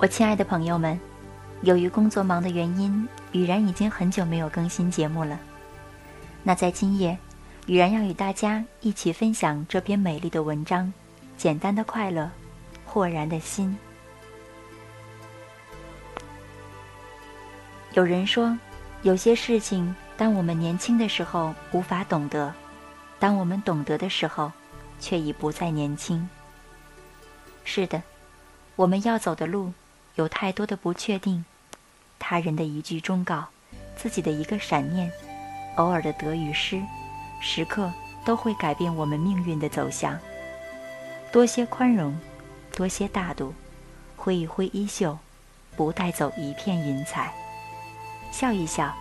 我亲爱的朋友们，由于工作忙的原因，雨然已经很久没有更新节目了。那在今夜，雨然要与大家一起分享这篇美丽的文章：简单的快乐，豁然的心。有人说，有些事情，当我们年轻的时候无法懂得，当我们懂得的时候，却已不再年轻。是的，我们要走的路。有太多的不确定，他人的一句忠告，自己的一个闪念，偶尔的得与失，时刻都会改变我们命运的走向。多些宽容，多些大度，挥一挥衣袖，不带走一片云彩。笑一笑，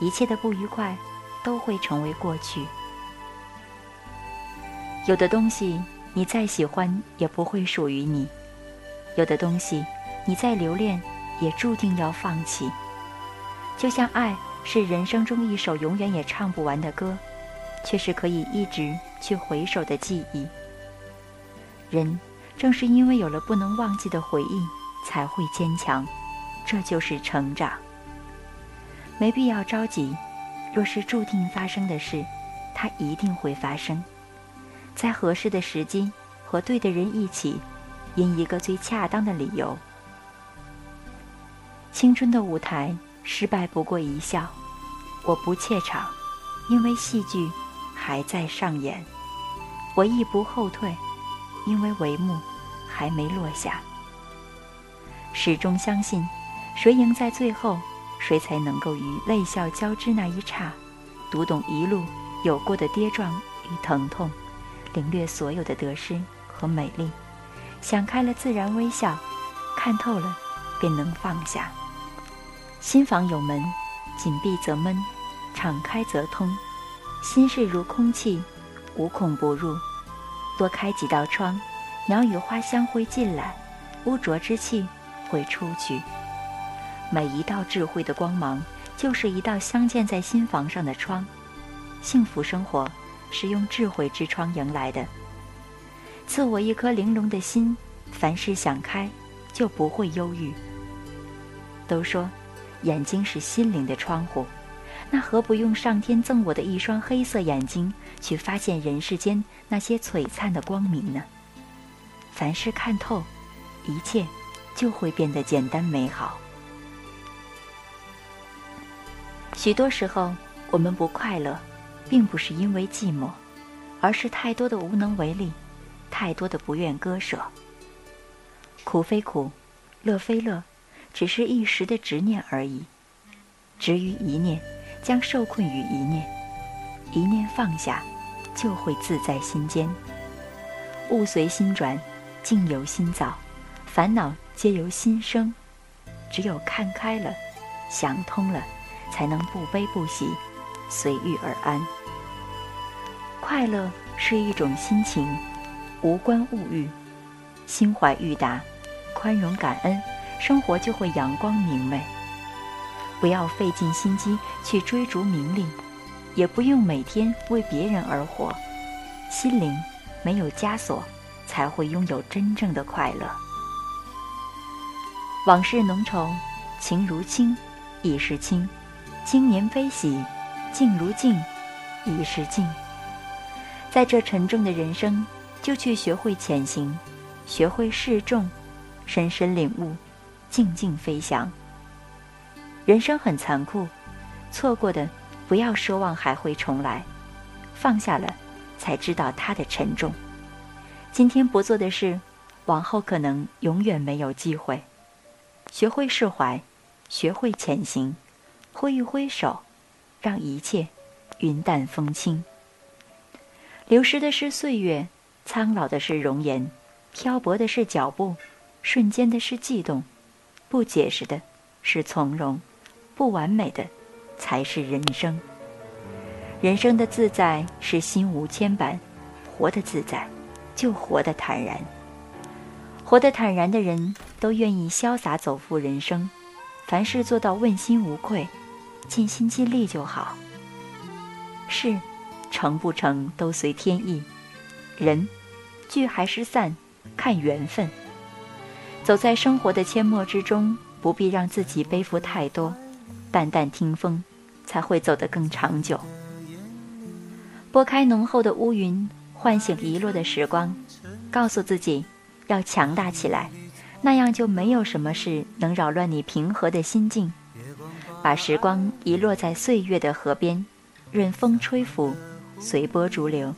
一切的不愉快都会成为过去。有的东西你再喜欢也不会属于你，有的东西。你再留恋，也注定要放弃。就像爱是人生中一首永远也唱不完的歌，却是可以一直去回首的记忆。人正是因为有了不能忘记的回忆，才会坚强。这就是成长。没必要着急，若是注定发生的事，它一定会发生。在合适的时机和对的人一起，因一个最恰当的理由。青春的舞台，失败不过一笑。我不怯场，因为戏剧还在上演；我亦不后退，因为帷幕还没落下。始终相信，谁赢在最后，谁才能够于泪笑交织那一刹，读懂一路有过的跌撞与疼痛，领略所有的得失和美丽。想开了，自然微笑；看透了，便能放下。心房有门，紧闭则闷，敞开则通。心事如空气，无孔不入。多开几道窗，鸟语花香会进来，污浊之气会出去。每一道智慧的光芒，就是一道镶嵌在心房上的窗。幸福生活是用智慧之窗迎来的。赐我一颗玲珑的心，凡事想开，就不会忧郁。都说。眼睛是心灵的窗户，那何不用上天赠我的一双黑色眼睛，去发现人世间那些璀璨的光明呢？凡事看透，一切就会变得简单美好。许多时候，我们不快乐，并不是因为寂寞，而是太多的无能为力，太多的不愿割舍。苦非苦，乐非乐。只是一时的执念而已，执于一念，将受困于一念；一念放下，就会自在心间。物随心转，境由心造，烦恼皆由心生。只有看开了，想通了，才能不悲不喜，随遇而安。快乐是一种心情，无关物欲，心怀裕达，宽容感恩。生活就会阳光明媚。不要费尽心机去追逐名利，也不用每天为别人而活。心灵没有枷锁，才会拥有真正的快乐。往事浓稠，情如清，已是清；经年悲喜，静如静，已是静。在这沉重的人生，就去学会潜行，学会示众，深深领悟。静静飞翔。人生很残酷，错过的不要奢望还会重来，放下了，才知道它的沉重。今天不做的事，往后可能永远没有机会。学会释怀，学会前行，挥一挥手，让一切云淡风轻。流失的是岁月，苍老的是容颜，漂泊的是脚步。瞬间的是悸动，不解释的是从容，不完美的才是人生。人生的自在是心无牵绊，活得自在，就活得坦然。活得坦然的人都愿意潇洒走赴人生，凡事做到问心无愧，尽心尽力就好。事成不成都随天意，人聚还是散，看缘分。走在生活的阡陌之中，不必让自己背负太多，淡淡听风，才会走得更长久。拨开浓厚的乌云，唤醒遗落的时光，告诉自己要强大起来，那样就没有什么事能扰乱你平和的心境。把时光遗落在岁月的河边，任风吹拂，随波逐流，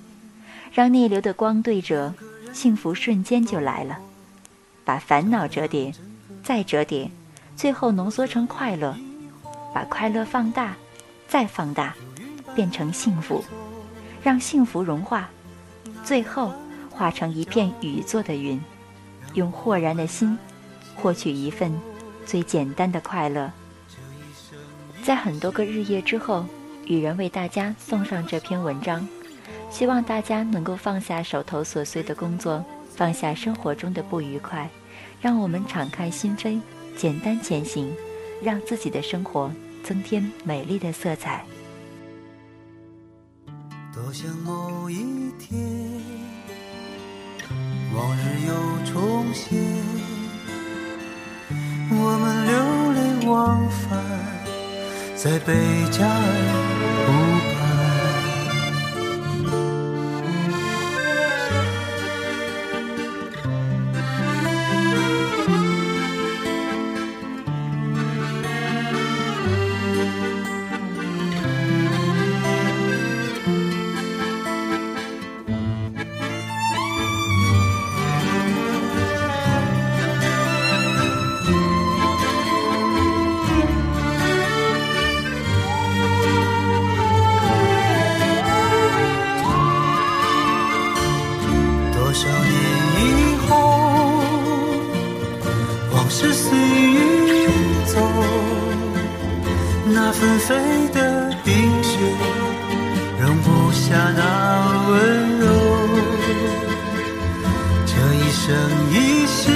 让逆流的光对折，幸福瞬间就来了。把烦恼折叠，再折叠，最后浓缩成快乐。把快乐放大，再放大，变成幸福。让幸福融化，最后化成一片雨做的云，用豁然的心获取一份最简单的快乐。在很多个日夜之后，雨人为大家送上这篇文章，希望大家能够放下手头琐碎的工作，放下生活中的不愉快，让我们敞开心扉，简单前行，让自己的生活增添美丽的色彩。多想某一天，往日又重现，我们流连忘返在贝加尔多少年以后，往事随云走，那。纷飞的冰雪，容不下那温柔。这一生一世，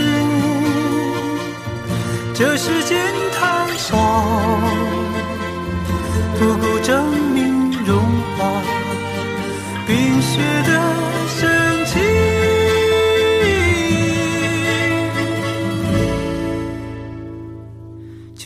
这世间太少，不够证明融化冰雪的